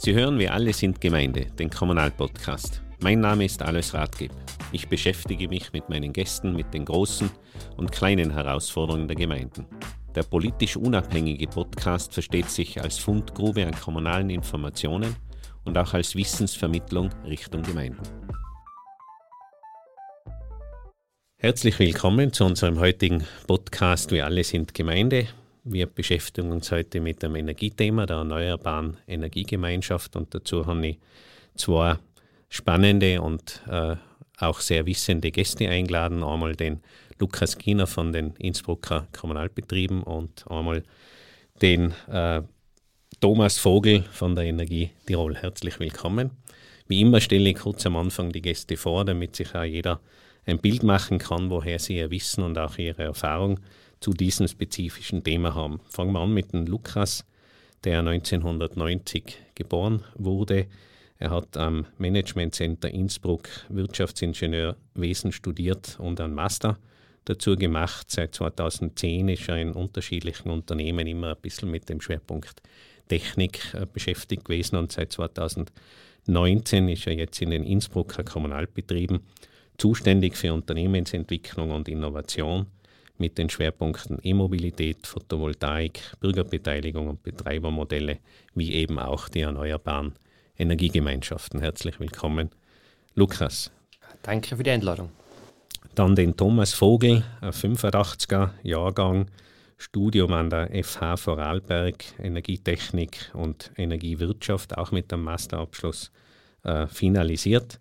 Sie hören Wir alle sind Gemeinde, den Kommunalpodcast. Mein Name ist Alois Rathgeb. Ich beschäftige mich mit meinen Gästen mit den großen und kleinen Herausforderungen der Gemeinden. Der politisch unabhängige Podcast versteht sich als Fundgrube an kommunalen Informationen und auch als Wissensvermittlung Richtung Gemeinden. Herzlich willkommen zu unserem heutigen Podcast Wir alle sind Gemeinde. Wir beschäftigen uns heute mit dem Energiethema der Erneuerbaren Energiegemeinschaft und dazu habe ich zwei spannende und äh, auch sehr wissende Gäste eingeladen. Einmal den Lukas Kiener von den Innsbrucker Kommunalbetrieben und einmal den äh, Thomas Vogel von der Energie Tirol. Herzlich willkommen. Wie immer stelle ich kurz am Anfang die Gäste vor, damit sich auch jeder ein Bild machen kann, woher sie ihr Wissen und auch ihre Erfahrung zu diesem spezifischen Thema haben. Fangen wir an mit dem Lukas, der 1990 geboren wurde. Er hat am Management Center Innsbruck Wirtschaftsingenieurwesen studiert und einen Master dazu gemacht. Seit 2010 ist er in unterschiedlichen Unternehmen immer ein bisschen mit dem Schwerpunkt Technik äh, beschäftigt gewesen und seit 2019 ist er jetzt in den Innsbrucker Kommunalbetrieben zuständig für Unternehmensentwicklung und Innovation mit den Schwerpunkten E-Mobilität, Photovoltaik, Bürgerbeteiligung und Betreibermodelle, wie eben auch die erneuerbaren Energiegemeinschaften. Herzlich willkommen, Lukas. Danke für die Einladung. Dann den Thomas Vogel, 85er Jahrgang, Studium an der FH Vorarlberg, Energietechnik und Energiewirtschaft, auch mit dem Masterabschluss äh, finalisiert.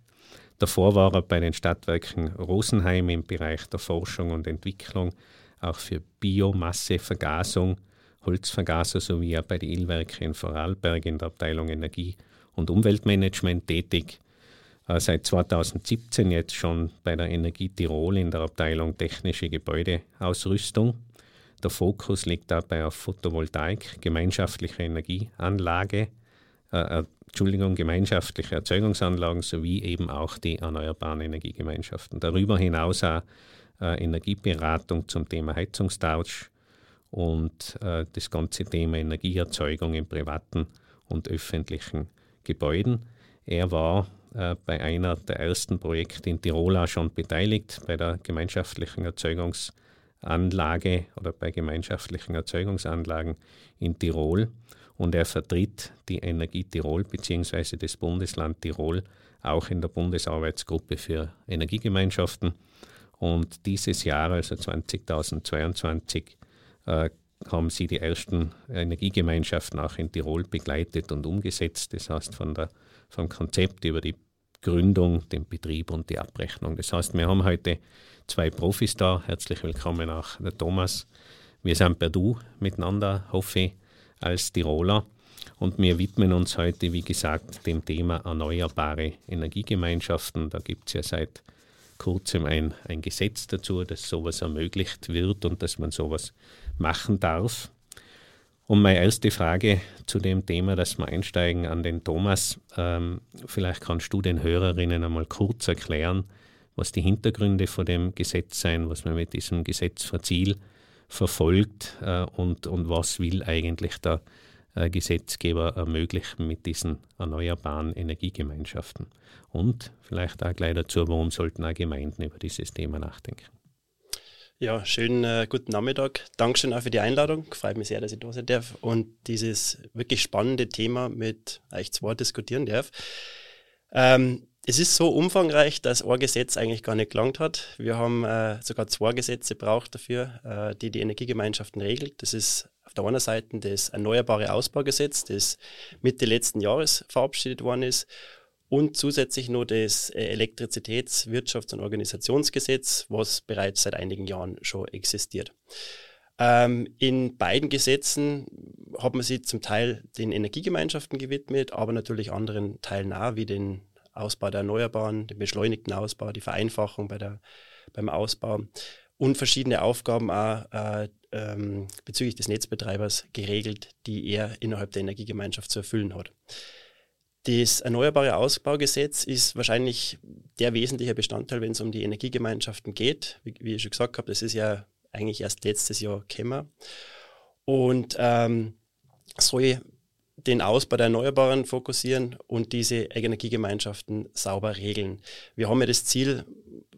Davor war er bei den Stadtwerken Rosenheim im Bereich der Forschung und Entwicklung, auch für Biomassevergasung, Holzvergaser sowie auch bei den Illwerken in Vorarlberg in der Abteilung Energie und Umweltmanagement tätig. Seit 2017 jetzt schon bei der Energie Tirol in der Abteilung Technische Gebäudeausrüstung. Der Fokus liegt dabei auf Photovoltaik, gemeinschaftliche Energieanlage, äh, Entschuldigung, gemeinschaftliche Erzeugungsanlagen sowie eben auch die erneuerbaren Energiegemeinschaften. Darüber hinaus auch äh, Energieberatung zum Thema Heizungstausch und äh, das ganze Thema Energieerzeugung in privaten und öffentlichen Gebäuden. Er war äh, bei einer der ersten Projekte in Tirol auch schon beteiligt, bei der gemeinschaftlichen Erzeugungsanlage oder bei gemeinschaftlichen Erzeugungsanlagen in Tirol und er vertritt die Energie Tirol bzw. das Bundesland Tirol auch in der Bundesarbeitsgruppe für Energiegemeinschaften. Und dieses Jahr, also 2022, äh, haben sie die ersten Energiegemeinschaften auch in Tirol begleitet und umgesetzt. Das heißt, von der, vom Konzept über die Gründung, den Betrieb und die Abrechnung. Das heißt, wir haben heute zwei Profis da. Herzlich willkommen auch der Thomas. Wir sind per Du miteinander, hoffe ich als Tiroler. Und wir widmen uns heute, wie gesagt, dem Thema erneuerbare Energiegemeinschaften. Da gibt es ja seit kurzem ein, ein Gesetz dazu, dass sowas ermöglicht wird und dass man sowas machen darf. Und meine erste Frage zu dem Thema, dass wir einsteigen an den Thomas. Ähm, vielleicht kannst du den Hörerinnen einmal kurz erklären, was die Hintergründe von dem Gesetz sein, was man mit diesem Gesetz für Ziel verfolgt äh, und, und was will eigentlich der äh, Gesetzgeber ermöglichen mit diesen erneuerbaren Energiegemeinschaften. Und vielleicht auch gleich dazu, warum sollten auch Gemeinden über dieses Thema nachdenken. Ja, schönen äh, guten Nachmittag. Dankeschön auch für die Einladung. Freut mich sehr, dass ich da sein darf und dieses wirklich spannende Thema mit euch zwei diskutieren darf. Ähm, es ist so umfangreich, dass ein Gesetz eigentlich gar nicht gelangt hat. Wir haben äh, sogar zwei Gesetze braucht dafür, äh, die die Energiegemeinschaften regelt. Das ist auf der einen Seite das Erneuerbare Ausbaugesetz, das Mitte letzten Jahres verabschiedet worden ist, und zusätzlich nur das äh, Elektrizitäts-, Wirtschafts- und Organisationsgesetz, was bereits seit einigen Jahren schon existiert. Ähm, in beiden Gesetzen hat man sich zum Teil den Energiegemeinschaften gewidmet, aber natürlich anderen Teilen auch, wie den Ausbau der Erneuerbaren, den beschleunigten Ausbau, die Vereinfachung bei der, beim Ausbau und verschiedene Aufgaben auch äh, ähm, bezüglich des Netzbetreibers geregelt, die er innerhalb der Energiegemeinschaft zu erfüllen hat. Das Erneuerbare Ausbaugesetz ist wahrscheinlich der wesentliche Bestandteil, wenn es um die Energiegemeinschaften geht. Wie, wie ich schon gesagt habe, das ist ja eigentlich erst letztes Jahr gekommen. Und ähm, soll den Ausbau der Erneuerbaren fokussieren und diese Energiegemeinschaften sauber regeln. Wir haben ja das Ziel,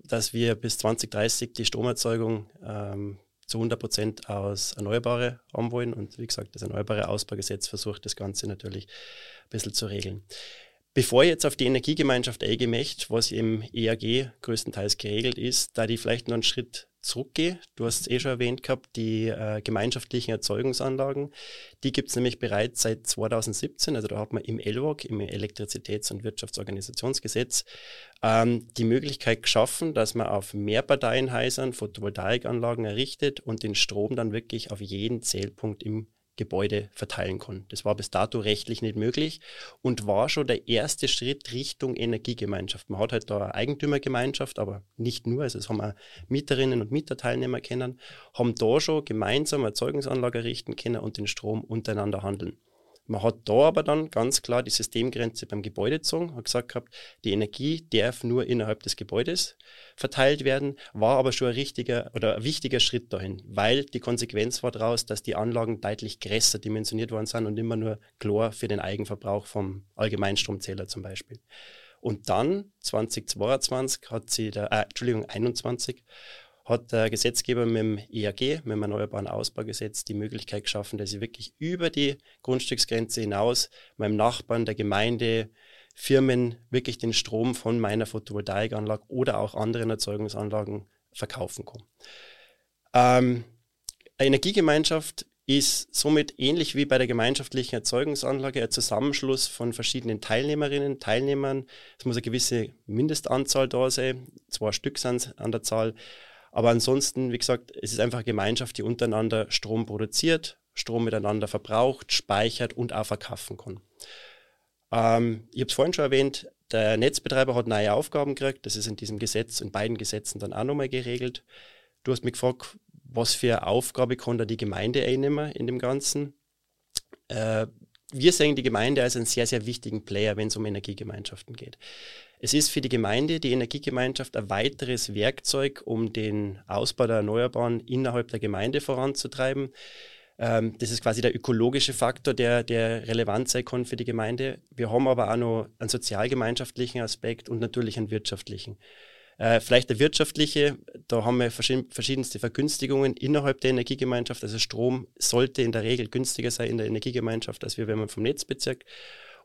dass wir bis 2030 die Stromerzeugung ähm, zu 100 Prozent aus Erneuerbare haben wollen. Und wie gesagt, das Erneuerbare Ausbaugesetz versucht das Ganze natürlich ein bisschen zu regeln. Bevor ich jetzt auf die Energiegemeinschaft eingehen möchte, was im EAG größtenteils geregelt ist, da die vielleicht noch einen Schritt zurückgehe, du hast es eh schon erwähnt gehabt, die äh, gemeinschaftlichen Erzeugungsanlagen, die gibt es nämlich bereits seit 2017, also da hat man im ELWOG, im Elektrizitäts- und Wirtschaftsorganisationsgesetz, ähm, die Möglichkeit geschaffen, dass man auf Mehrparteienhäusern Photovoltaikanlagen errichtet und den Strom dann wirklich auf jeden Zählpunkt im Gebäude verteilen kann. Das war bis dato rechtlich nicht möglich und war schon der erste Schritt Richtung Energiegemeinschaft. Man hat halt da eine Eigentümergemeinschaft, aber nicht nur, also es haben auch Mieterinnen und Mieterteilnehmer kennen, haben da schon gemeinsam Erzeugungsanlage errichten können und den Strom untereinander handeln. Man hat da aber dann ganz klar die Systemgrenze beim Gebäude gezogen, hat gesagt gehabt, die Energie darf nur innerhalb des Gebäudes verteilt werden, war aber schon ein richtiger oder ein wichtiger Schritt dahin, weil die Konsequenz war daraus, dass die Anlagen deutlich größer dimensioniert worden sind und immer nur Chlor für den Eigenverbrauch vom Allgemeinstromzähler zum Beispiel. Und dann 2022 hat sie der, äh, Entschuldigung, 21 hat der Gesetzgeber mit dem EAG, mit dem Erneuerbaren Ausbaugesetz, die Möglichkeit geschaffen, dass ich wirklich über die Grundstücksgrenze hinaus meinem Nachbarn, der Gemeinde, Firmen wirklich den Strom von meiner Photovoltaikanlage oder auch anderen Erzeugungsanlagen verkaufen kann. Ähm, eine Energiegemeinschaft ist somit ähnlich wie bei der gemeinschaftlichen Erzeugungsanlage ein Zusammenschluss von verschiedenen Teilnehmerinnen, Teilnehmern. Es muss eine gewisse Mindestanzahl da sein, zwei Stück sind an der Zahl. Aber ansonsten, wie gesagt, es ist einfach Gemeinschaft, die untereinander Strom produziert, Strom miteinander verbraucht, speichert und auch verkaufen kann. Ähm, ich habe es vorhin schon erwähnt, der Netzbetreiber hat neue Aufgaben gekriegt. Das ist in diesem Gesetz, in beiden Gesetzen dann auch nochmal geregelt. Du hast mich gefragt, was für eine Aufgabe kann da die Gemeinde einnehmen in dem Ganzen. Äh, wir sehen die Gemeinde als einen sehr, sehr wichtigen Player, wenn es um Energiegemeinschaften geht. Es ist für die Gemeinde, die Energiegemeinschaft, ein weiteres Werkzeug, um den Ausbau der Erneuerbaren innerhalb der Gemeinde voranzutreiben. Ähm, das ist quasi der ökologische Faktor, der, der relevant sein kann für die Gemeinde. Wir haben aber auch noch einen sozialgemeinschaftlichen Aspekt und natürlich einen wirtschaftlichen. Äh, vielleicht der wirtschaftliche, da haben wir verschiedenste Vergünstigungen innerhalb der Energiegemeinschaft. Also Strom sollte in der Regel günstiger sein in der Energiegemeinschaft, als wir, wenn man vom Netzbezirk.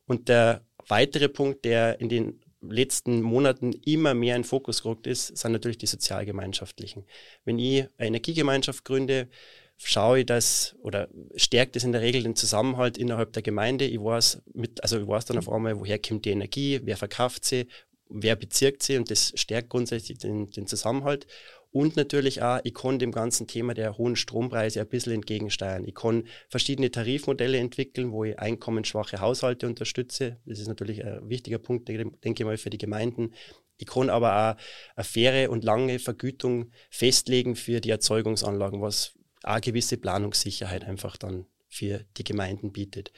Und der weitere Punkt, der in den letzten Monaten immer mehr in Fokus gerückt ist, sind natürlich die sozialgemeinschaftlichen. Wenn ich eine Energiegemeinschaft gründe, schaue ich das oder stärkt es in der Regel den Zusammenhalt innerhalb der Gemeinde. Ich weiß, mit, also ich weiß dann auf einmal, woher kommt die Energie, wer verkauft sie, wer bezirkt sie und das stärkt grundsätzlich den, den Zusammenhalt. Und natürlich auch, ich kann dem ganzen Thema der hohen Strompreise ein bisschen entgegensteuern. Ich kann verschiedene Tarifmodelle entwickeln, wo ich einkommensschwache Haushalte unterstütze. Das ist natürlich ein wichtiger Punkt, denke ich mal, für die Gemeinden. Ich kann aber auch eine faire und lange Vergütung festlegen für die Erzeugungsanlagen, was auch gewisse Planungssicherheit einfach dann für die Gemeinden bietet.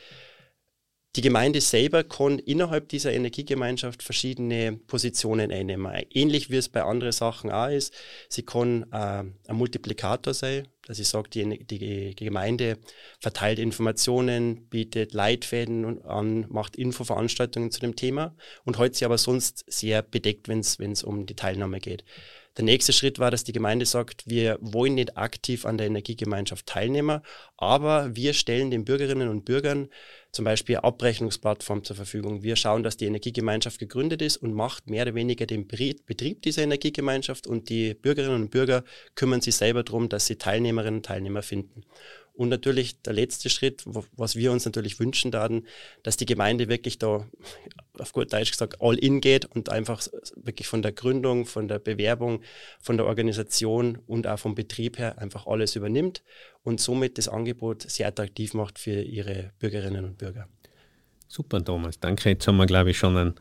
Die Gemeinde selber kann innerhalb dieser Energiegemeinschaft verschiedene Positionen einnehmen. Ähnlich wie es bei anderen Sachen auch ist. Sie kann äh, ein Multiplikator sein, dass ich sage, die, die, Gemeinde verteilt Informationen, bietet Leitfäden an, macht Infoveranstaltungen zu dem Thema und hält sie aber sonst sehr bedeckt, wenn es um die Teilnahme geht. Der nächste Schritt war, dass die Gemeinde sagt, wir wollen nicht aktiv an der Energiegemeinschaft teilnehmen, aber wir stellen den Bürgerinnen und Bürgern zum Beispiel eine Abrechnungsplattform zur Verfügung. Wir schauen, dass die Energiegemeinschaft gegründet ist und macht mehr oder weniger den Betrieb dieser Energiegemeinschaft und die Bürgerinnen und Bürger kümmern sich selber darum, dass sie Teilnehmerinnen und Teilnehmer finden. Und natürlich der letzte Schritt, was wir uns natürlich wünschen daten, dass die Gemeinde wirklich da, auf gut Deutsch gesagt, all in geht und einfach wirklich von der Gründung, von der Bewerbung, von der Organisation und auch vom Betrieb her einfach alles übernimmt und somit das Angebot sehr attraktiv macht für ihre Bürgerinnen und Bürger. Super, Thomas. Danke. Jetzt haben wir, glaube ich, schon einen,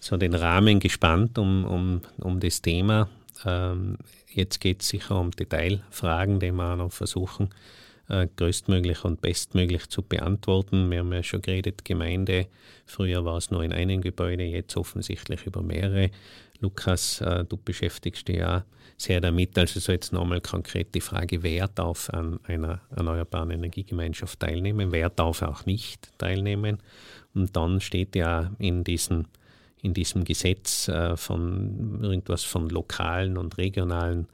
so den Rahmen gespannt um, um, um das Thema. Ähm, jetzt geht es sicher um Detailfragen, die wir noch versuchen größtmöglich und bestmöglich zu beantworten. Wir haben ja schon geredet, Gemeinde, früher war es nur in einem Gebäude, jetzt offensichtlich über mehrere. Lukas, äh, du beschäftigst dich ja sehr damit. Also so jetzt nochmal konkret die Frage, wer darf an einer erneuerbaren Energiegemeinschaft teilnehmen, wer darf auch nicht teilnehmen. Und dann steht ja in diesen in diesem Gesetz äh, von irgendwas von lokalen und regionalen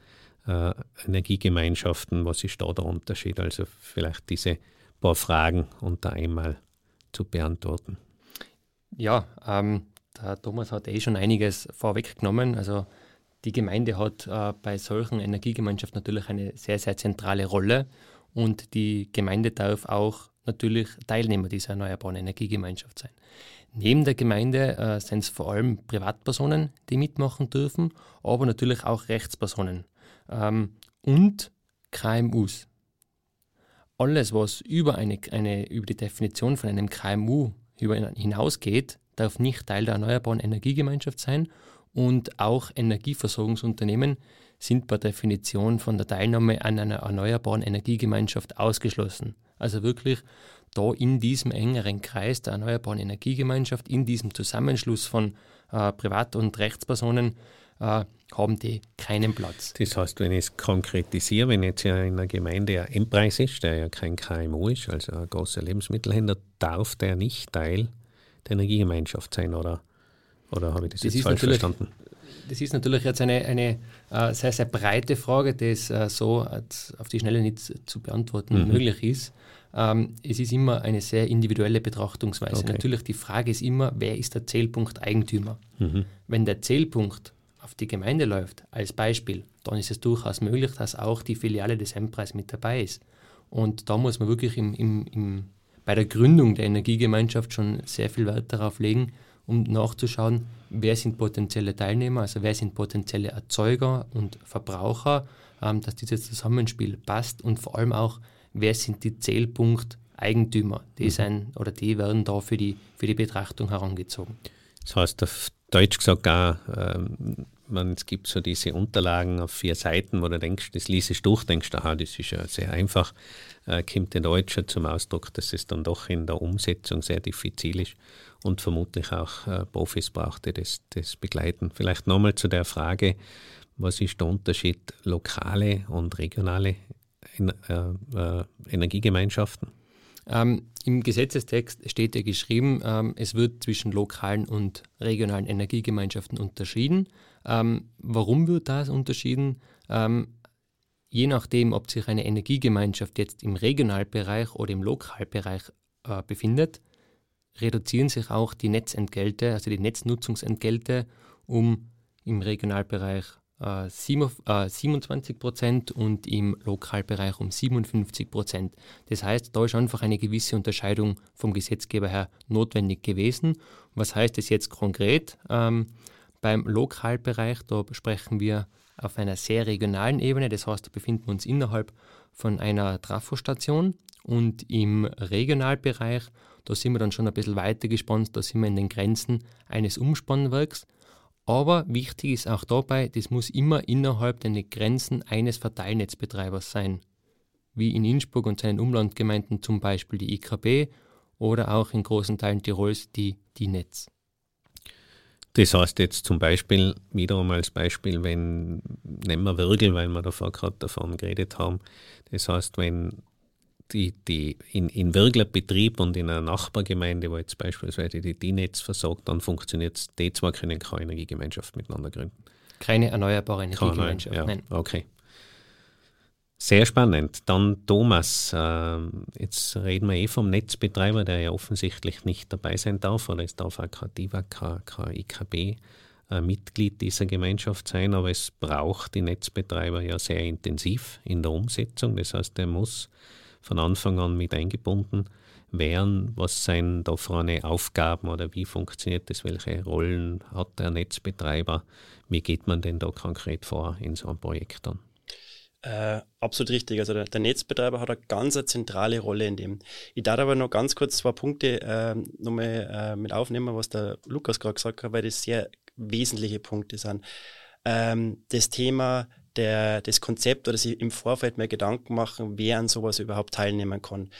äh, Energiegemeinschaften. Was ist da der Unterschied? Also vielleicht diese paar Fragen unter einmal zu beantworten. Ja, ähm, der Thomas hat eh schon einiges vorweggenommen. Also die Gemeinde hat äh, bei solchen Energiegemeinschaften natürlich eine sehr, sehr zentrale Rolle und die Gemeinde darf auch natürlich Teilnehmer dieser erneuerbaren Energiegemeinschaft sein. Neben der Gemeinde äh, sind es vor allem Privatpersonen, die mitmachen dürfen, aber natürlich auch Rechtspersonen ähm, und KMUs. Alles, was über, eine, eine, über die Definition von einem KMU hinausgeht, darf nicht Teil der Erneuerbaren Energiegemeinschaft sein und auch Energieversorgungsunternehmen sind per Definition von der Teilnahme an einer erneuerbaren Energiegemeinschaft ausgeschlossen. Also wirklich da in diesem engeren Kreis der erneuerbaren Energiegemeinschaft, in diesem Zusammenschluss von äh, Privat- und Rechtspersonen, äh, haben die keinen Platz. Das heißt, wenn ich es konkretisiere, wenn jetzt ja in einer Gemeinde ein Endpreis ist, der ja kein KMU ist, also ein großer Lebensmittelhändler, darf der nicht Teil der Energiegemeinschaft sein, oder, oder habe ich das, das jetzt falsch verstanden? Das ist natürlich jetzt eine, eine uh, sehr, sehr breite Frage, die uh, so auf die Schnelle nicht zu beantworten mhm. möglich ist. Ähm, es ist immer eine sehr individuelle Betrachtungsweise. Okay. Natürlich die Frage ist immer, wer ist der Zählpunkt Eigentümer? Mhm. Wenn der Zählpunkt auf die Gemeinde läuft, als Beispiel, dann ist es durchaus möglich, dass auch die Filiale des Endpreis mit dabei ist. Und da muss man wirklich im, im, im, bei der Gründung der Energiegemeinschaft schon sehr viel Wert darauf legen, um nachzuschauen, wer sind potenzielle Teilnehmer, also wer sind potenzielle Erzeuger und Verbraucher, ähm, dass dieses Zusammenspiel passt und vor allem auch, wer sind die Zählpunkt-Eigentümer, die mhm. sein oder die werden da für die, für die Betrachtung herangezogen. Das heißt auf Deutsch gesagt auch, ähm, man, es gibt so diese Unterlagen auf vier Seiten, wo du denkst, das liest du durch, denkst, aha, das ist ja sehr einfach, äh, kommt in Deutsch zum Ausdruck, dass es dann doch in der Umsetzung sehr diffizil ist und vermutlich auch äh, Profis braucht, die das, das begleiten. Vielleicht nochmal zu der Frage, was ist der Unterschied lokale und regionale äh, äh, Energiegemeinschaften? Ähm, Im Gesetzestext steht ja geschrieben, ähm, es wird zwischen lokalen und regionalen Energiegemeinschaften unterschieden. Ähm, warum wird das unterschieden? Ähm, je nachdem, ob sich eine Energiegemeinschaft jetzt im Regionalbereich oder im Lokalbereich äh, befindet, reduzieren sich auch die Netzentgelte, also die Netznutzungsentgelte, um im Regionalbereich äh, 27 äh, Prozent und im Lokalbereich um 57 Prozent. Das heißt, da ist einfach eine gewisse Unterscheidung vom Gesetzgeber her notwendig gewesen. Was heißt das jetzt konkret? Ähm, beim Lokalbereich, da sprechen wir auf einer sehr regionalen Ebene, das heißt, da befinden wir uns innerhalb von einer Trafostation. Und im Regionalbereich, da sind wir dann schon ein bisschen weiter gespannt, da sind wir in den Grenzen eines Umspannwerks. Aber wichtig ist auch dabei, das muss immer innerhalb der Grenzen eines Verteilnetzbetreibers sein, wie in Innsbruck und seinen Umlandgemeinden zum Beispiel die IKB oder auch in großen Teilen Tirols die, die Netz. Das heißt jetzt zum Beispiel, wiederum als Beispiel, wenn, nehmen wir Würgel, weil wir davor gerade davon geredet haben, das heißt, wenn die, die in, in Wirkler Betrieb und in einer Nachbargemeinde, wo jetzt beispielsweise die D-Netz versorgt, dann funktioniert es. Die zwei können keine Energiegemeinschaft miteinander gründen. Keine erneuerbare Energiegemeinschaft, ja, nein. Okay. Sehr spannend. Dann Thomas, äh, jetzt reden wir eh vom Netzbetreiber, der ja offensichtlich nicht dabei sein darf, oder es darf auch kein DIVA, kein, IKB äh, Mitglied dieser Gemeinschaft sein, aber es braucht die Netzbetreiber ja sehr intensiv in der Umsetzung. Das heißt, er muss von Anfang an mit eingebunden wären. Was sind da vorne Aufgaben oder wie funktioniert das? Welche Rollen hat der Netzbetreiber? Wie geht man denn da konkret vor in so einem Projekt dann? Äh, absolut richtig. Also der, der, Netzbetreiber hat eine ganz eine zentrale Rolle in dem. Ich darf aber noch ganz kurz zwei Punkte äh, nochmal äh, mit aufnehmen, was der Lukas gerade gesagt hat, weil das sehr wesentliche Punkte sind. Ähm, das Thema der, das Konzept oder sich im Vorfeld mehr Gedanken machen, wer an sowas überhaupt teilnehmen kann.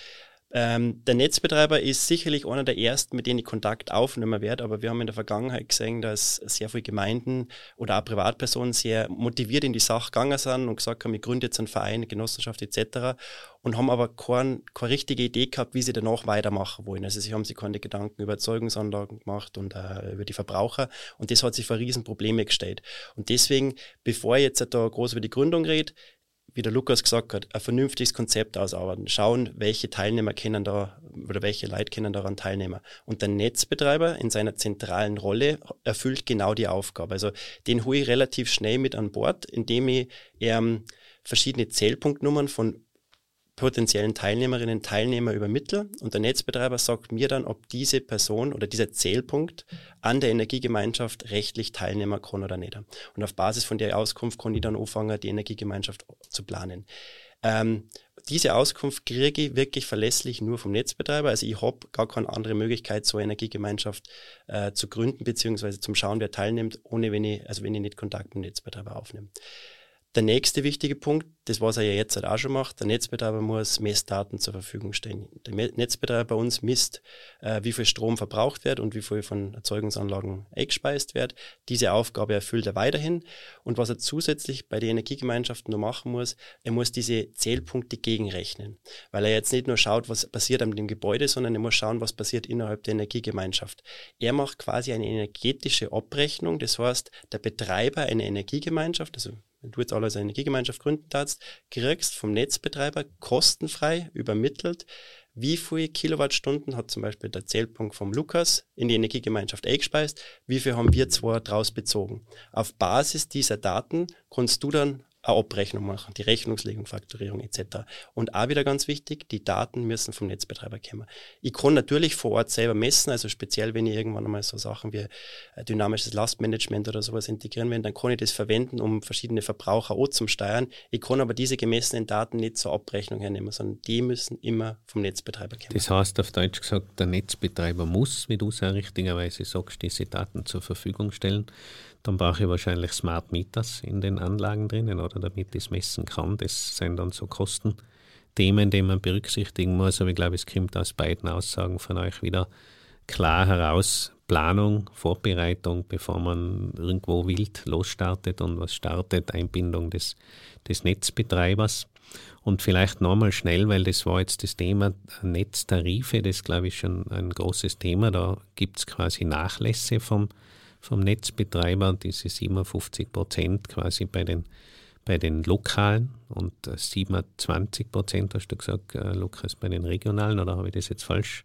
Ähm, der Netzbetreiber ist sicherlich einer der ersten, mit denen ich Kontakt aufnehmen werde, aber wir haben in der Vergangenheit gesehen, dass sehr viele Gemeinden oder auch Privatpersonen sehr motiviert in die Sache gegangen sind und gesagt haben, ich gründe jetzt einen Verein, eine Genossenschaft etc. und haben aber kein, keine richtige Idee gehabt, wie sie danach weitermachen wollen. Also sie haben sich keine Gedanken über Erzeugungsanlagen gemacht und äh, über die Verbraucher und das hat sich für Riesenprobleme gestellt. Und deswegen, bevor ich jetzt da groß über die Gründung rede, wie der Lukas gesagt hat, ein vernünftiges Konzept ausarbeiten, schauen, welche Teilnehmer können da oder welche Leute können daran teilnehmen. Und der Netzbetreiber in seiner zentralen Rolle erfüllt genau die Aufgabe. Also den hole ich relativ schnell mit an Bord, indem ich ähm, verschiedene Zählpunktnummern von potenziellen Teilnehmerinnen und Teilnehmer übermittle und der Netzbetreiber sagt mir dann, ob diese Person oder dieser Zählpunkt an der Energiegemeinschaft rechtlich teilnehmen kann oder nicht. Und auf Basis von der Auskunft kann ich dann anfangen, die Energiegemeinschaft zu planen. Ähm, diese Auskunft kriege ich wirklich verlässlich nur vom Netzbetreiber. Also ich habe gar keine andere Möglichkeit, so eine Energiegemeinschaft äh, zu gründen, beziehungsweise zum Schauen, wer teilnimmt, ohne wenn ich, also wenn ich nicht Kontakt mit dem Netzbetreiber aufnehme. Der nächste wichtige Punkt, das was er ja jetzt halt auch schon macht, der Netzbetreiber muss Messdaten zur Verfügung stellen. Der Netzbetreiber bei uns misst, äh, wie viel Strom verbraucht wird und wie viel von Erzeugungsanlagen eingespeist wird. Diese Aufgabe erfüllt er weiterhin. Und was er zusätzlich bei den Energiegemeinschaften noch machen muss, er muss diese Zählpunkte gegenrechnen. Weil er jetzt nicht nur schaut, was passiert an dem Gebäude, sondern er muss schauen, was passiert innerhalb der Energiegemeinschaft. Er macht quasi eine energetische Abrechnung. Das heißt, der Betreiber einer Energiegemeinschaft, also wenn du jetzt alles eine Energiegemeinschaft gründen darfst, kriegst vom Netzbetreiber kostenfrei übermittelt, wie viele Kilowattstunden hat zum Beispiel der Zählpunkt vom Lukas in die Energiegemeinschaft eingespeist, wie viel haben wir zwar daraus bezogen. Auf Basis dieser Daten kannst du dann eine Abrechnung machen, die Rechnungslegung, Fakturierung etc. Und auch wieder ganz wichtig, die Daten müssen vom Netzbetreiber kommen. Ich kann natürlich vor Ort selber messen, also speziell wenn ich irgendwann einmal so Sachen wie äh, dynamisches Lastmanagement oder sowas integrieren will, dann kann ich das verwenden, um verschiedene Verbraucher auch zum Steuern. Ich kann aber diese gemessenen Daten nicht zur Abrechnung hernehmen, sondern die müssen immer vom Netzbetreiber kommen. Das heißt auf Deutsch gesagt, der Netzbetreiber muss, wie du sehr richtigerweise sagst, diese Daten zur Verfügung stellen. Dann brauche ich wahrscheinlich Smart Meters in den Anlagen drinnen, oder damit ich es messen kann. Das sind dann so Kostenthemen, die man berücksichtigen muss. Aber ich glaube, es kommt aus beiden Aussagen von euch wieder klar heraus. Planung, Vorbereitung, bevor man irgendwo wild losstartet und was startet, Einbindung des, des Netzbetreibers. Und vielleicht nochmal schnell, weil das war jetzt das Thema Netztarife, das glaube ich schon ein großes Thema. Da gibt es quasi Nachlässe vom, vom Netzbetreiber, diese 57 Prozent quasi bei den, bei den lokalen und 27 Prozent, hast du gesagt, äh, Lukas, bei den regionalen, oder habe ich das jetzt falsch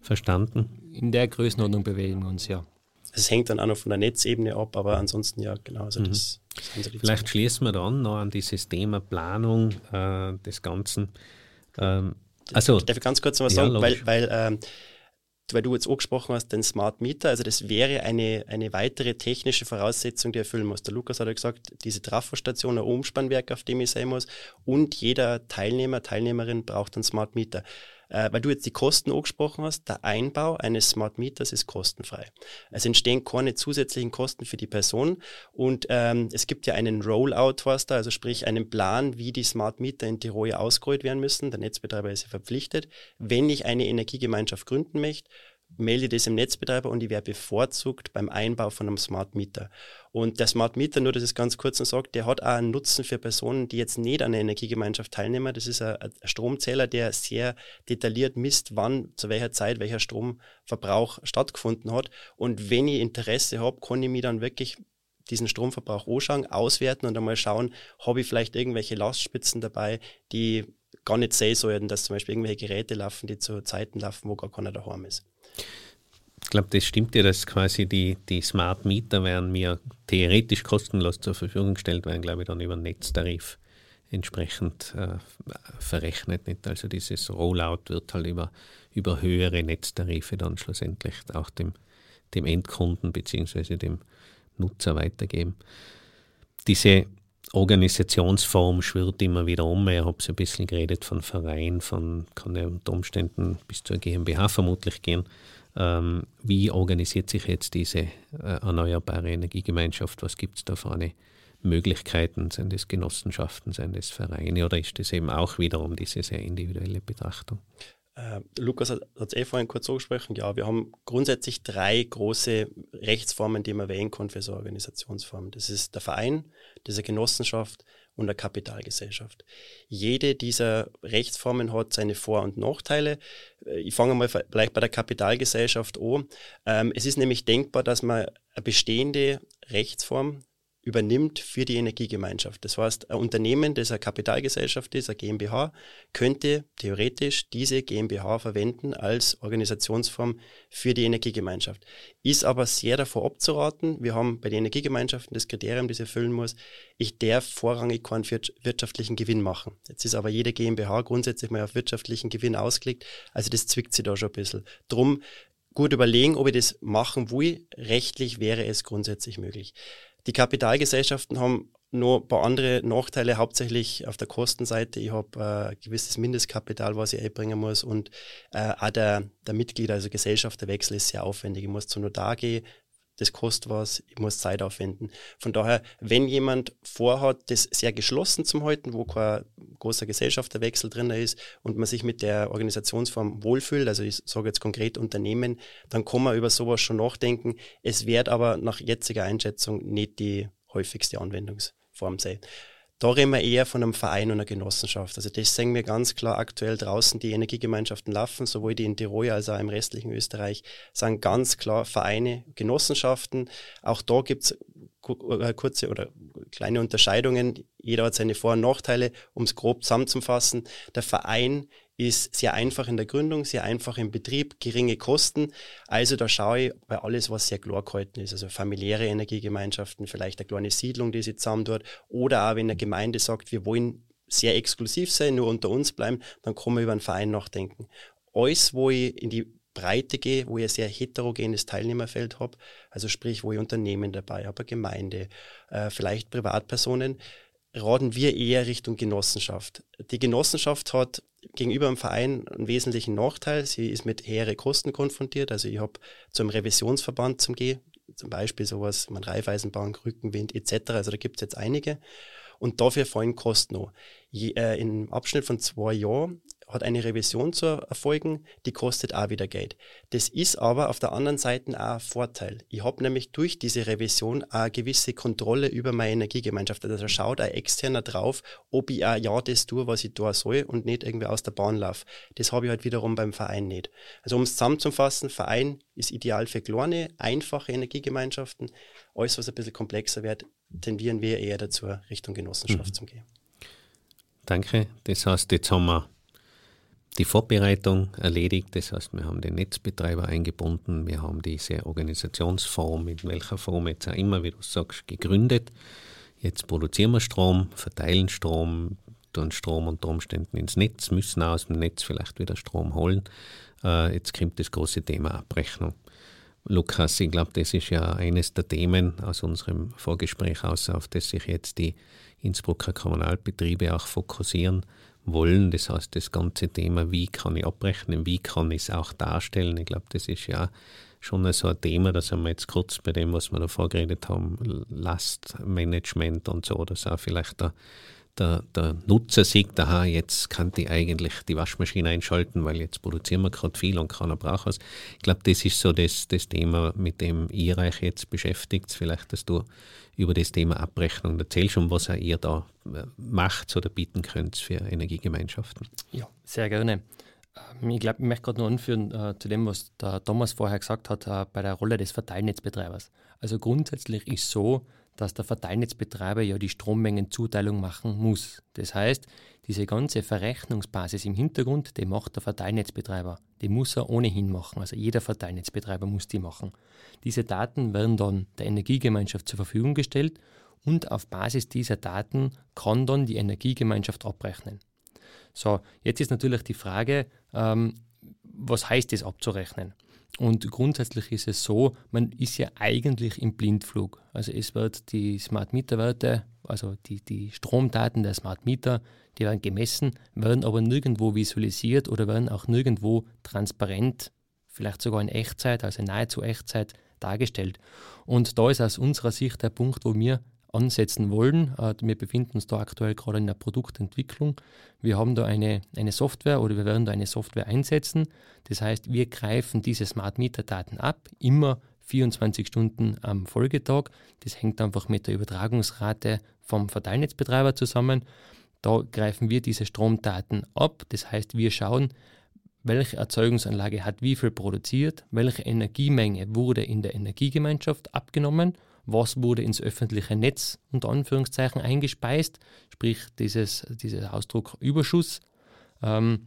verstanden? In der Größenordnung bewegen wir uns, ja. Es hängt dann auch noch von der Netzebene ab, aber ansonsten ja, genau. Also mhm. das, das Vielleicht schließen wir dann noch an dieses Thema Planung äh, des Ganzen. Ähm, also, Darf ich ganz kurz noch was ja, sagen? Logisch. Weil, weil ähm, weil du jetzt angesprochen hast, den Smart Meter, also das wäre eine, eine weitere technische Voraussetzung, die erfüllen muss. Der Lukas hat ja gesagt, diese Trafostation, ein Umspannwerk, auf dem ich sein muss und jeder Teilnehmer, Teilnehmerin braucht einen Smart Meter. Äh, weil du jetzt die Kosten angesprochen hast, der Einbau eines Smart Meters ist kostenfrei. Es entstehen keine zusätzlichen Kosten für die Person und ähm, es gibt ja einen Rollout, was da, also sprich einen Plan, wie die Smart Meter in Tirol ausgerollt werden müssen. Der Netzbetreiber ist ja verpflichtet. Wenn ich eine Energiegemeinschaft gründen möchte, melde das im Netzbetreiber und ich werde bevorzugt beim Einbau von einem Smart Meter. Und der Smart Meter, nur dass ich es ganz kurz noch sage, der hat auch einen Nutzen für Personen, die jetzt nicht an der Energiegemeinschaft teilnehmen. Das ist ein, Stromzähler, der sehr detailliert misst, wann, zu welcher Zeit, welcher Stromverbrauch stattgefunden hat. Und wenn ich Interesse habe, kann ich mich dann wirklich diesen Stromverbrauch anschauen, auswerten und einmal schauen, habe ich vielleicht irgendwelche Lastspitzen dabei, die gar nicht sehen sollten, dass zum Beispiel irgendwelche Geräte laufen, die zu Zeiten laufen, wo gar keiner daheim ist. Ich glaube, das stimmt ja, dass quasi die, die Smart Meter werden mir theoretisch kostenlos zur Verfügung gestellt, werden, glaube ich, dann über Netztarif entsprechend äh, verrechnet. Nicht? Also dieses Rollout wird halt über, über höhere Netztarife dann schlussendlich auch dem, dem Endkunden bzw. dem Nutzer weitergeben. Diese Organisationsform schwirrt immer wieder um. Ich habe so ein bisschen geredet von Verein, von kann ja unter Umständen bis zur GmbH vermutlich gehen. Ähm, wie organisiert sich jetzt diese äh, erneuerbare Energiegemeinschaft? Was gibt es da für eine Möglichkeiten? Sind das Genossenschaften, sind das Vereine oder ist das eben auch wiederum diese sehr individuelle Betrachtung? Äh, Lukas hat es eh vorhin kurz angesprochen. Ja, wir haben grundsätzlich drei große Rechtsformen, die man wählen kann für so eine Organisationsform. Das ist der Verein, das ist eine Genossenschaft und eine Kapitalgesellschaft. Jede dieser Rechtsformen hat seine Vor- und Nachteile. Äh, ich fange mal vielleicht bei der Kapitalgesellschaft an. Ähm, es ist nämlich denkbar, dass man eine bestehende Rechtsform übernimmt für die Energiegemeinschaft. Das heißt, ein Unternehmen, das eine Kapitalgesellschaft ist, eine GmbH, könnte theoretisch diese GmbH verwenden als Organisationsform für die Energiegemeinschaft. Ist aber sehr davor abzuraten. Wir haben bei den Energiegemeinschaften das Kriterium, das erfüllen muss, ich darf vorrangig keinen wirtschaftlichen Gewinn machen. Jetzt ist aber jede GmbH grundsätzlich mal auf wirtschaftlichen Gewinn ausgelegt, also das zwickt sie da schon ein bisschen. Drum gut überlegen, ob ich das machen will. Rechtlich wäre es grundsätzlich möglich. Die Kapitalgesellschaften haben noch ein paar andere Nachteile, hauptsächlich auf der Kostenseite. Ich habe äh, ein gewisses Mindestkapital, was ich einbringen muss und äh, auch der, der Mitglieder, also Gesellschafterwechsel ist sehr aufwendig. Ich muss zum Notar gehen, das kostet was, ich muss Zeit aufwenden. Von daher, wenn jemand vorhat, das sehr geschlossen zu halten, wo kein großer Gesellschafterwechsel drin ist und man sich mit der Organisationsform wohlfühlt, also ich sage jetzt konkret Unternehmen, dann kann man über sowas schon nachdenken. Es wird aber nach jetziger Einschätzung nicht die häufigste Anwendungsform sein. Da reden wir eher von einem Verein und einer Genossenschaft. Also das sehen wir ganz klar aktuell draußen, die Energiegemeinschaften laufen, sowohl die in Tirol als auch im restlichen Österreich, sind ganz klar Vereine, Genossenschaften. Auch da gibt es äh, kurze oder kleine Unterscheidungen. Jeder hat seine Vor- und Nachteile, um es grob zusammenzufassen. Der Verein ist sehr einfach in der Gründung, sehr einfach im Betrieb, geringe Kosten. Also da schaue ich bei alles, was sehr klar gehalten ist. Also familiäre Energiegemeinschaften, vielleicht eine kleine Siedlung, die sie zusammen dort. Oder auch wenn eine Gemeinde sagt, wir wollen sehr exklusiv sein, nur unter uns bleiben, dann kann man über einen Verein nachdenken. Alles, wo ich in die Breite gehe, wo ich ein sehr heterogenes Teilnehmerfeld habe, also sprich, wo ich Unternehmen dabei habe, eine Gemeinde, äh, vielleicht Privatpersonen, raten wir eher Richtung Genossenschaft. Die Genossenschaft hat gegenüber dem Verein einen wesentlichen Nachteil. Sie ist mit höheren Kosten konfrontiert. Also ich habe zum Revisionsverband zum Gehen, zum Beispiel sowas, man Raiffeisenbank, Rückenwind etc. Also da gibt es jetzt einige. Und dafür fallen Kosten noch. Je, äh, Im Abschnitt von zwei Jahren hat eine Revision zu erfolgen, die kostet auch wieder Geld. Das ist aber auf der anderen Seite auch ein Vorteil. Ich habe nämlich durch diese Revision auch eine gewisse Kontrolle über meine Energiegemeinschaft. Also da schaut ein Externer drauf, ob ich auch ja das tue, was ich tun soll und nicht irgendwie aus der Bahn laufe. Das habe ich halt wiederum beim Verein nicht. Also um es zusammenzufassen, Verein ist ideal für kleine, einfache Energiegemeinschaften. Alles, was ein bisschen komplexer wird, tendieren wir eher dazu, Richtung Genossenschaft mhm. zu gehen. Danke. Das heißt, jetzt haben wir die Vorbereitung erledigt. Das heißt, wir haben den Netzbetreiber eingebunden, wir haben diese Organisationsform, in welcher Form jetzt auch immer, wie du sagst, gegründet. Jetzt produzieren wir Strom, verteilen Strom, tun Strom unter Umständen ins Netz, müssen aus dem Netz vielleicht wieder Strom holen. Äh, jetzt kommt das große Thema Abrechnung. Lukas, ich glaube, das ist ja eines der Themen aus unserem Vorgespräch aus, auf das sich jetzt die Innsbrucker Kommunalbetriebe auch fokussieren wollen. Das heißt, das ganze Thema, wie kann ich abrechnen, wie kann ich es auch darstellen. Ich glaube, das ist ja schon so ein Thema, da sind wir jetzt kurz bei dem, was wir da vorgeredet haben, Lastmanagement und so, das auch vielleicht der, der, der Nutzer sieht, aha, jetzt kann ich eigentlich die Waschmaschine einschalten, weil jetzt produzieren wir gerade viel und keiner braucht es. Ich glaube, das ist so das, das Thema, mit dem ihr euch jetzt beschäftigt. Vielleicht, dass du über das Thema Abrechnung erzählst und was auch ihr da äh, macht oder bieten könnt für Energiegemeinschaften. Ja, sehr gerne. Ähm, ich glaube, ich möchte gerade noch anführen äh, zu dem, was der Thomas vorher gesagt hat, äh, bei der Rolle des Verteilnetzbetreibers. Also grundsätzlich ist so, dass der Verteilnetzbetreiber ja die Strommengenzuteilung machen muss. Das heißt, diese ganze Verrechnungsbasis im Hintergrund, die macht der Verteilnetzbetreiber. Die muss er ohnehin machen. Also jeder Verteilnetzbetreiber muss die machen. Diese Daten werden dann der Energiegemeinschaft zur Verfügung gestellt und auf Basis dieser Daten kann dann die Energiegemeinschaft abrechnen. So, jetzt ist natürlich die Frage, ähm, was heißt es abzurechnen? Und grundsätzlich ist es so, man ist ja eigentlich im Blindflug. Also es wird die Smart Meter Werte, also die, die Stromdaten der Smart Meter, die werden gemessen, werden aber nirgendwo visualisiert oder werden auch nirgendwo transparent, vielleicht sogar in Echtzeit, also nahezu Echtzeit dargestellt. Und da ist aus unserer Sicht der Punkt, wo wir ansetzen wollen. Äh, wir befinden uns da aktuell gerade in der Produktentwicklung. Wir haben da eine, eine Software oder wir werden da eine Software einsetzen. Das heißt, wir greifen diese Smart Meter Daten ab, immer 24 Stunden am Folgetag. Das hängt einfach mit der Übertragungsrate vom Verteilnetzbetreiber zusammen. Da greifen wir diese Stromdaten ab. Das heißt, wir schauen, welche Erzeugungsanlage hat wie viel produziert, welche Energiemenge wurde in der Energiegemeinschaft abgenommen, was wurde ins öffentliche Netz unter Anführungszeichen eingespeist, sprich dieses, dieser Ausdruck Überschuss. Ähm,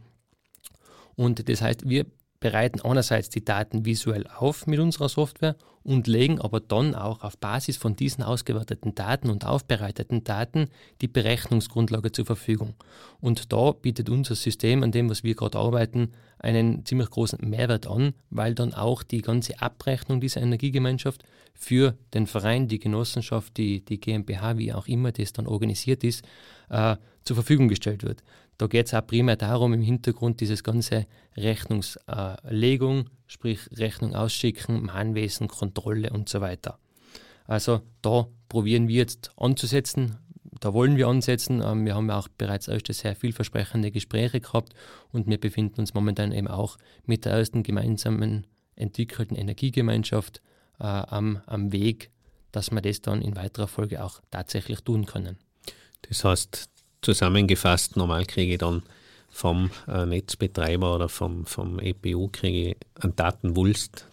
und das heißt, wir bereiten einerseits die Daten visuell auf mit unserer Software und legen aber dann auch auf Basis von diesen ausgewerteten Daten und aufbereiteten Daten die Berechnungsgrundlage zur Verfügung. Und da bietet unser System, an dem, was wir gerade arbeiten, einen ziemlich großen Mehrwert an, weil dann auch die ganze Abrechnung dieser Energiegemeinschaft für den Verein, die Genossenschaft, die, die GmbH, wie auch immer das dann organisiert ist, äh, zur Verfügung gestellt wird. Da geht es auch primär darum, im Hintergrund dieses ganze Rechnungslegung, sprich Rechnung ausschicken, Mahnwesen, Kontrolle und so weiter. Also da probieren wir jetzt anzusetzen, da wollen wir ansetzen. Ähm, wir haben auch bereits erste sehr vielversprechende Gespräche gehabt und wir befinden uns momentan eben auch mit der ersten gemeinsamen entwickelten Energiegemeinschaft äh, am, am Weg, dass wir das dann in weiterer Folge auch tatsächlich tun können. Das heißt, zusammengefasst, normal kriege ich dann vom äh, Netzbetreiber oder vom, vom EPU kriege ich einen Datenwulst,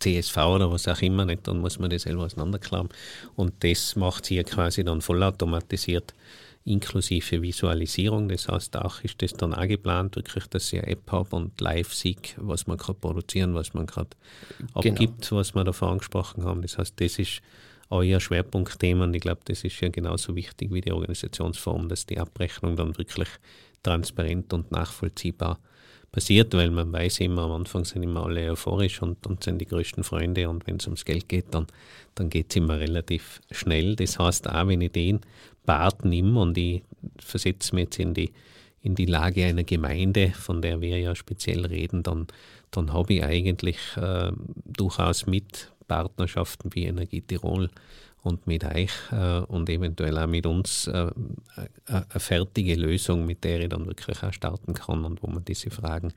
CSV oder was auch immer, nicht, dann muss man das selber auseinanderklappen. Und das macht hier quasi dann vollautomatisiert inklusive Visualisierung. Das heißt, auch ist das dann auch geplant, wirklich, dass ich eine App habe und live sehe, was man gerade produzieren, was man gerade genau. abgibt, was wir davor angesprochen haben. Das heißt, das ist euer Schwerpunktthema und ich glaube, das ist ja genauso wichtig wie die Organisationsform, dass die Abrechnung dann wirklich transparent und nachvollziehbar passiert, weil man weiß immer, am Anfang sind immer alle euphorisch und, und sind die größten Freunde und wenn es ums Geld geht, dann, dann geht es immer relativ schnell. Das heißt, auch wenn ich den Part nehme und ich versetze mich jetzt in die, in die Lage einer Gemeinde, von der wir ja speziell reden, dann, dann habe ich eigentlich äh, durchaus mit Partnerschaften wie Energie Tirol und mit euch äh, und eventuell auch mit uns äh, eine fertige Lösung, mit der ich dann wirklich auch starten kann und wo man diese Fragen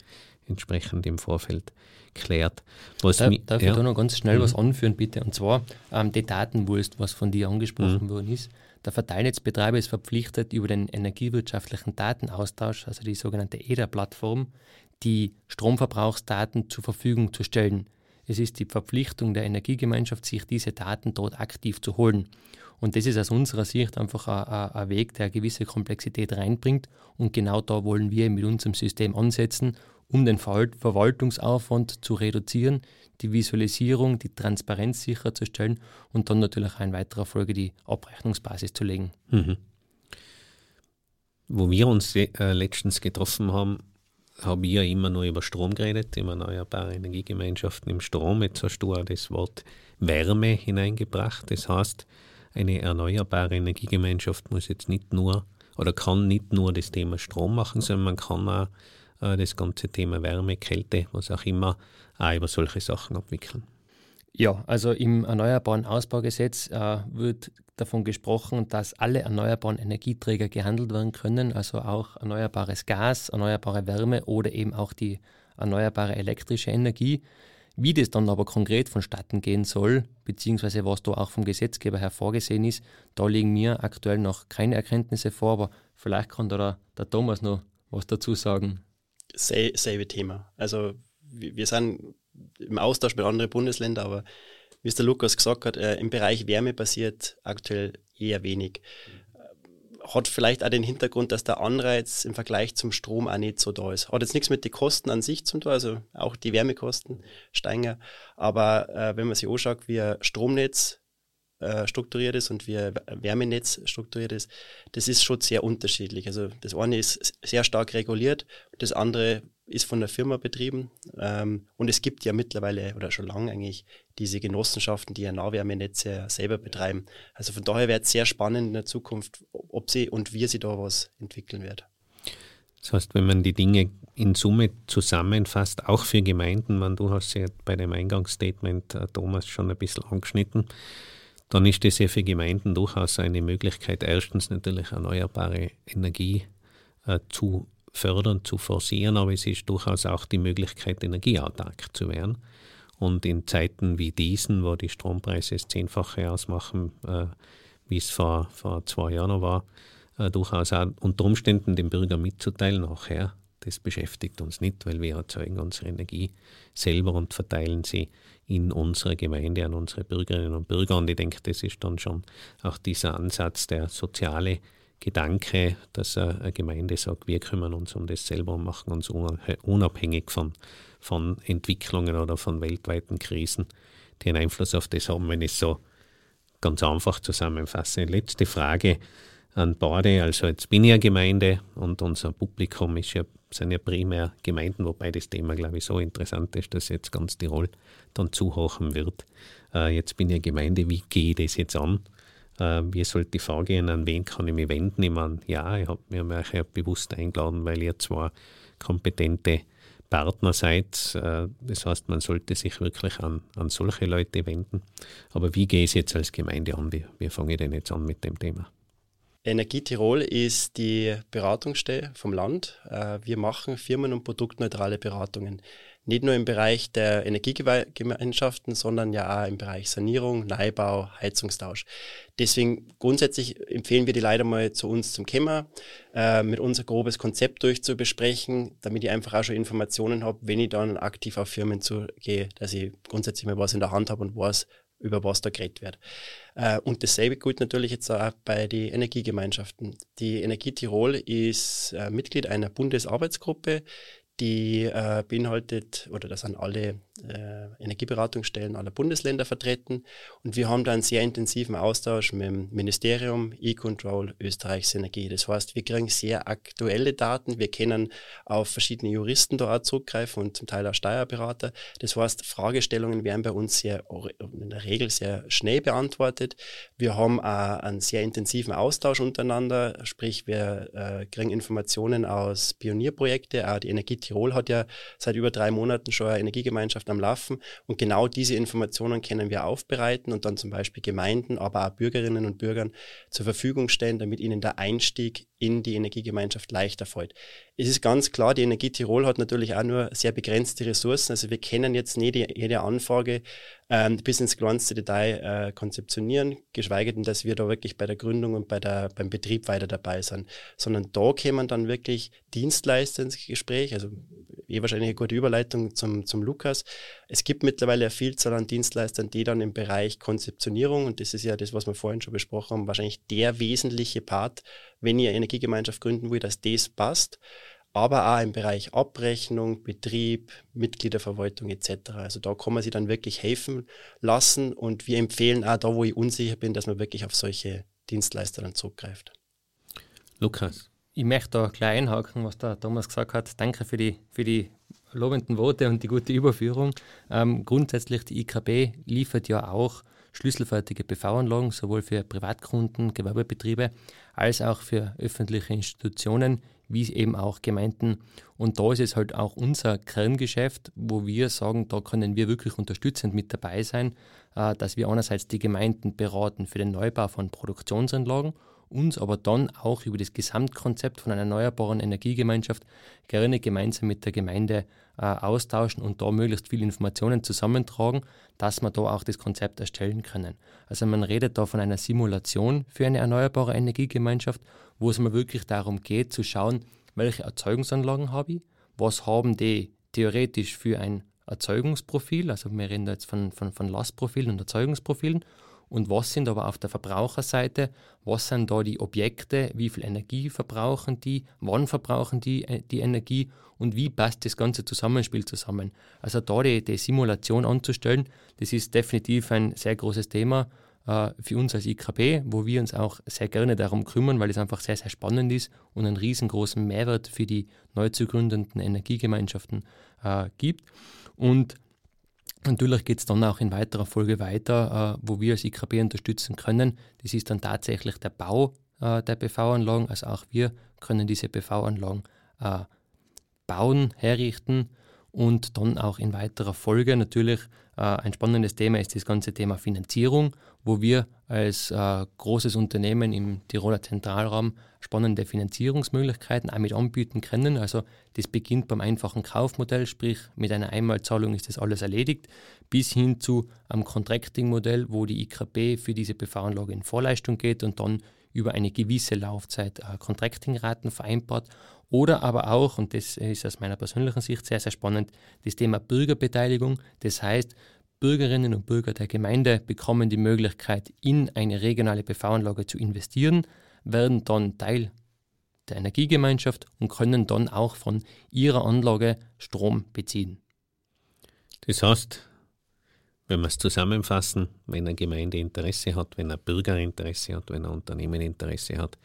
entsprechend im Vorfeld klärt. Was darf, darf ja? ich da noch ganz schnell mhm. was anführen, bitte? Und zwar ähm, die Datenwurst, was von dir angesprochen mhm. worden ist. Der Verteilnetzbetreiber ist verpflichtet, über den energiewirtschaftlichen Datenaustausch, also die sogenannte EDA-Plattform, die Stromverbrauchsdaten zur Verfügung zu stellen. Es ist die Verpflichtung der Energiegemeinschaft, sich diese Daten dort aktiv zu holen. Und das ist aus unserer Sicht einfach ein, Weg, der eine gewisse Komplexität reinbringt. Und genau da wollen wir mit unserem System ansetzen, um den Verwaltungsaufwand zu reduzieren, die Visualisierung, die Transparenz sicherzustellen und dann natürlich in weiterer Folge die Abrechnungsbasis zu legen. Mhm. Wo wir uns äh, letztens getroffen haben, habe ich ja immer nur über Strom geredet, über erneuerbare Energiegemeinschaften im Strom. Jetzt hast du auch das Wort Wärme hineingebracht. Das heißt, eine erneuerbare Energiegemeinschaft muss jetzt nicht nur oder kann nicht nur das Thema Strom machen, sondern man kann auch äh, das ganze Thema Wärme, Kälte, was auch immer, auch über solche Sachen abwickeln. Ja, also im Erneuerbaren Ausbaugesetz äh, wird davon gesprochen, dass alle erneuerbaren Energieträger gehandelt werden können, also auch erneuerbares Gas, erneuerbare Wärme oder eben auch die erneuerbare elektrische Energie. Wie das dann aber konkret vonstatten gehen soll, beziehungsweise was da auch vom Gesetzgeber her vorgesehen ist, da liegen mir aktuell noch keine Erkenntnisse vor, aber vielleicht kann da der, der Thomas noch was dazu sagen. Selbe Thema. Also wir sind im Austausch mit anderen Bundesländern, aber wie es der Lukas gesagt hat, äh, im Bereich Wärme passiert aktuell eher wenig. Äh, hat vielleicht auch den Hintergrund, dass der Anreiz im Vergleich zum Strom auch nicht so da ist. Hat jetzt nichts mit den Kosten an sich zu tun, also auch die Wärmekosten steigen. Aber äh, wenn man sich anschaut, wie ein Stromnetz äh, strukturiert ist und wie ein Wärmenetz strukturiert ist, das ist schon sehr unterschiedlich. Also das eine ist sehr stark reguliert, das andere ist von der Firma betrieben. Ähm, und es gibt ja mittlerweile oder schon lange eigentlich diese Genossenschaften, die ja Nahwärmenetze selber betreiben. Also von daher wird es sehr spannend in der Zukunft, ob sie und wie sie da was entwickeln wird. Das heißt, wenn man die Dinge in Summe zusammenfasst, auch für Gemeinden, man, du hast ja bei dem Eingangsstatement, äh, Thomas, schon ein bisschen angeschnitten, dann ist das ja für Gemeinden durchaus eine Möglichkeit, erstens natürlich erneuerbare Energie äh, zu fördern, zu forcieren, aber es ist durchaus auch die Möglichkeit, energieautark zu werden. Und in Zeiten wie diesen, wo die Strompreise das Zehnfache ausmachen, äh, wie es vor, vor zwei Jahren war, äh, durchaus auch unter Umständen den Bürgern mitzuteilen, nachher, das beschäftigt uns nicht, weil wir erzeugen unsere Energie selber und verteilen sie in unserer Gemeinde an unsere Bürgerinnen und Bürger. Und ich denke, das ist dann schon auch dieser Ansatz, der soziale Gedanke, dass eine Gemeinde sagt, wir kümmern uns um das selber und machen uns unabhängig von, von Entwicklungen oder von weltweiten Krisen, die einen Einfluss auf das haben, wenn ich es so ganz einfach zusammenfasse. Letzte Frage an Bade. Also jetzt bin ich eine Gemeinde und unser Publikum ist ja, sind ja primär Gemeinden, wobei das Thema, glaube ich, so interessant ist, dass jetzt ganz Tirol dann zuhochen wird. Äh, jetzt bin ich eine Gemeinde, wie gehe ich das jetzt an? Äh, wie sollte die vorgehen? An wen kann ich mich wenden? Ich meine, ja, ich habe mir euch ja bewusst eingeladen, weil ihr zwar kompetente Partner seid. Äh, das heißt, man sollte sich wirklich an, an solche Leute wenden. Aber wie gehe ich jetzt als Gemeinde an? Wie, wie fange ich denn jetzt an mit dem Thema? Energie Tirol ist die Beratungsstelle vom Land. Äh, wir machen firmen- und produktneutrale Beratungen nicht nur im Bereich der Energiegemeinschaften, sondern ja auch im Bereich Sanierung, Neubau, Heizungstausch. Deswegen grundsätzlich empfehlen wir die leider mal zu uns zum Kämmer, äh, mit uns ein grobes Konzept durchzubesprechen, damit ich einfach auch schon Informationen habe, wenn ich dann aktiv auf Firmen zugehe, dass ich grundsätzlich mal was in der Hand habe und weiß, über was da geredet wird. Äh, und dasselbe gilt natürlich jetzt auch bei den Energiegemeinschaften. Die Energie Tirol ist äh, Mitglied einer Bundesarbeitsgruppe, die äh, beinhaltet, oder da sind alle äh, Energieberatungsstellen aller Bundesländer vertreten. Und wir haben da einen sehr intensiven Austausch mit dem Ministerium E-Control Österreichs Energie. Das heißt, wir kriegen sehr aktuelle Daten. Wir können auf verschiedene Juristen da auch zurückgreifen und zum Teil auch Steuerberater. Das heißt, Fragestellungen werden bei uns sehr, in der Regel sehr schnell beantwortet. Wir haben auch einen sehr intensiven Austausch untereinander. Sprich, wir äh, kriegen Informationen aus Pionierprojekten. Auch die Energie Tirol hat ja seit über drei Monaten schon eine Energiegemeinschaft am Laufen und genau diese Informationen können wir aufbereiten und dann zum Beispiel Gemeinden, aber auch Bürgerinnen und Bürgern zur Verfügung stellen, damit ihnen der Einstieg in die Energiegemeinschaft leichter fällt. Es ist ganz klar, die Energie Tirol hat natürlich auch nur sehr begrenzte Ressourcen. Also wir können jetzt nicht jede Anfrage ähm, bis ins kleinste Detail äh, konzeptionieren, geschweige denn, dass wir da wirklich bei der Gründung und bei der, beim Betrieb weiter dabei sind, sondern da kämen dann wirklich Dienstleister ins Gespräch, also eh wahrscheinlich eine gute Überleitung zum, zum Lukas. Es gibt mittlerweile eine Vielzahl an Dienstleistern, die dann im Bereich Konzeptionierung, und das ist ja das, was wir vorhin schon besprochen haben, wahrscheinlich der wesentliche Part, wenn ihr Energiegemeinschaft gründen will, dass das passt, aber auch im Bereich Abrechnung, Betrieb, Mitgliederverwaltung etc. Also da kann man sich dann wirklich helfen lassen und wir empfehlen auch da, wo ich unsicher bin, dass man wirklich auf solche Dienstleister dann zurückgreift. Lukas. Ich möchte da gleich einhaken, was der Thomas gesagt hat. Danke für die, für die lobenden Worte und die gute Überführung. Ähm, grundsätzlich, die IKB liefert ja auch schlüsselfertige PV-Anlagen, sowohl für Privatkunden, Gewerbebetriebe, als auch für öffentliche Institutionen, wie eben auch Gemeinden. Und da ist es halt auch unser Kerngeschäft, wo wir sagen, da können wir wirklich unterstützend mit dabei sein, äh, dass wir einerseits die Gemeinden beraten für den Neubau von Produktionsanlagen uns aber dann auch über das Gesamtkonzept von einer erneuerbaren Energiegemeinschaft gerne gemeinsam mit der Gemeinde äh, austauschen und da möglichst viele Informationen zusammentragen, dass wir da auch das Konzept erstellen können. Also man redet da von einer Simulation für eine erneuerbare Energiegemeinschaft, wo es mir wirklich darum geht zu schauen, welche Erzeugungsanlagen habe ich, was haben die theoretisch für ein Erzeugungsprofil, also wir reden da jetzt von, von, von Lastprofilen und Erzeugungsprofilen und was sind aber auf der Verbraucherseite, was sind da die Objekte, wie viel Energie verbrauchen die, wann verbrauchen die äh, die Energie und wie passt das ganze Zusammenspiel zusammen. Also da die, die Simulation anzustellen, das ist definitiv ein sehr großes Thema äh, für uns als IKB, wo wir uns auch sehr gerne darum kümmern, weil es einfach sehr, sehr spannend ist und einen riesengroßen Mehrwert für die neu zu gründenden Energiegemeinschaften äh, gibt. Und Natürlich geht es dann auch in weiterer Folge weiter, äh, wo wir als IKB unterstützen können. Das ist dann tatsächlich der Bau äh, der PV-Anlagen. Also auch wir können diese PV-Anlagen äh, bauen, herrichten und dann auch in weiterer Folge natürlich äh, ein spannendes Thema ist das ganze Thema Finanzierung, wo wir als äh, großes Unternehmen im Tiroler Zentralraum spannende Finanzierungsmöglichkeiten auch mit anbieten können. Also das beginnt beim einfachen Kaufmodell, sprich mit einer Einmalzahlung ist das alles erledigt, bis hin zu einem Contracting-Modell, wo die IKB für diese PV-Anlage in Vorleistung geht und dann über eine gewisse Laufzeit äh, Contracting-Raten vereinbart oder aber auch, und das ist aus meiner persönlichen Sicht sehr, sehr spannend, das Thema Bürgerbeteiligung. Das heißt, Bürgerinnen und Bürger der Gemeinde bekommen die Möglichkeit, in eine regionale PV-Anlage zu investieren, werden dann Teil der Energiegemeinschaft und können dann auch von ihrer Anlage Strom beziehen. Das heißt, wenn wir es zusammenfassen, wenn eine Gemeinde Interesse hat, wenn ein Bürger Interesse hat, wenn ein Unternehmen Interesse hat,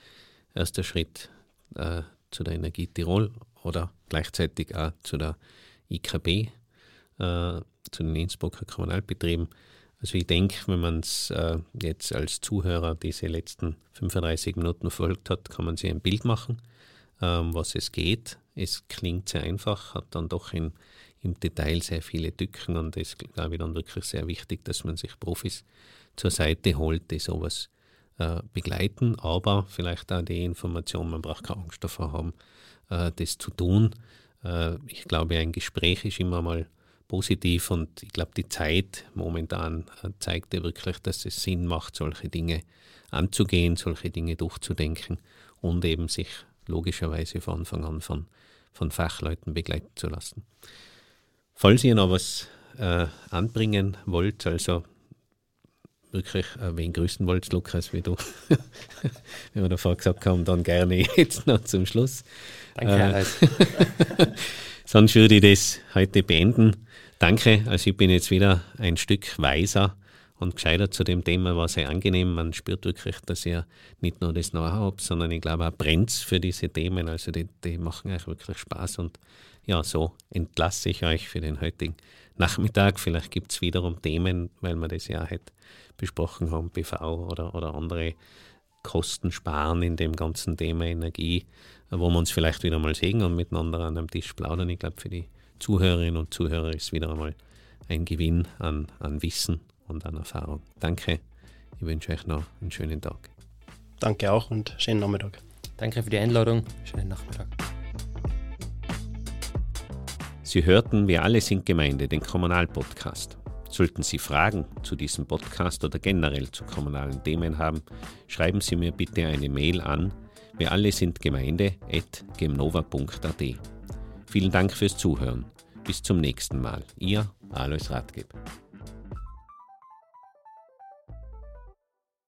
erster Schritt äh, zu der Energie Tirol oder gleichzeitig auch zu der IKB, äh, zu den Innsbrucker Kommunalbetrieben. Also ich denke, wenn man es äh, jetzt als Zuhörer diese letzten 35 Minuten verfolgt hat, kann man sich ein Bild machen, ähm, was es geht. Es klingt sehr einfach, hat dann doch in, im Detail sehr viele Tücken und es ist, glaube ich, dann wirklich sehr wichtig, dass man sich Profis zur Seite holt, die sowas begleiten, aber vielleicht auch die Information, man braucht keine Angst davor haben, äh, das zu tun. Äh, ich glaube, ein Gespräch ist immer mal positiv und ich glaube, die Zeit momentan äh, zeigt ja wirklich, dass es Sinn macht, solche Dinge anzugehen, solche Dinge durchzudenken und eben sich logischerweise von Anfang an von, von Fachleuten begleiten zu lassen. Falls ihr noch was äh, anbringen wollt, also wirklich äh, wen grüßen wollt, Lukas, wie du, wie wir davor gesagt haben, dann gerne jetzt noch zum Schluss. Danke, äh, Sonst würde ich das heute beenden. Danke, also ich bin jetzt wieder ein Stück weiser und gescheiter zu dem Thema, war sehr angenehm. Man spürt wirklich, dass ihr nicht nur das Know-how habt, sondern ich glaube auch brennt für diese Themen. Also die, die machen euch wirklich Spaß und ja, so entlasse ich euch für den heutigen Nachmittag. Vielleicht gibt es wiederum Themen, weil wir das ja heute besprochen haben, PV oder, oder andere Kosten sparen in dem ganzen Thema Energie, wo wir uns vielleicht wieder mal sehen und miteinander an einem Tisch plaudern. Ich glaube, für die Zuhörerinnen und Zuhörer ist wieder einmal ein Gewinn an, an Wissen und an Erfahrung. Danke. Ich wünsche euch noch einen schönen Tag. Danke auch und schönen Nachmittag. Danke für die Einladung. Schönen Nachmittag. Sie hörten Wir alle sind Gemeinde, den Kommunalpodcast. Sollten Sie Fragen zu diesem Podcast oder generell zu kommunalen Themen haben, schreiben Sie mir bitte eine Mail an wir alle sind gemeinde.gemnova.at. Vielen Dank fürs Zuhören. Bis zum nächsten Mal. Ihr Alois Radgeb.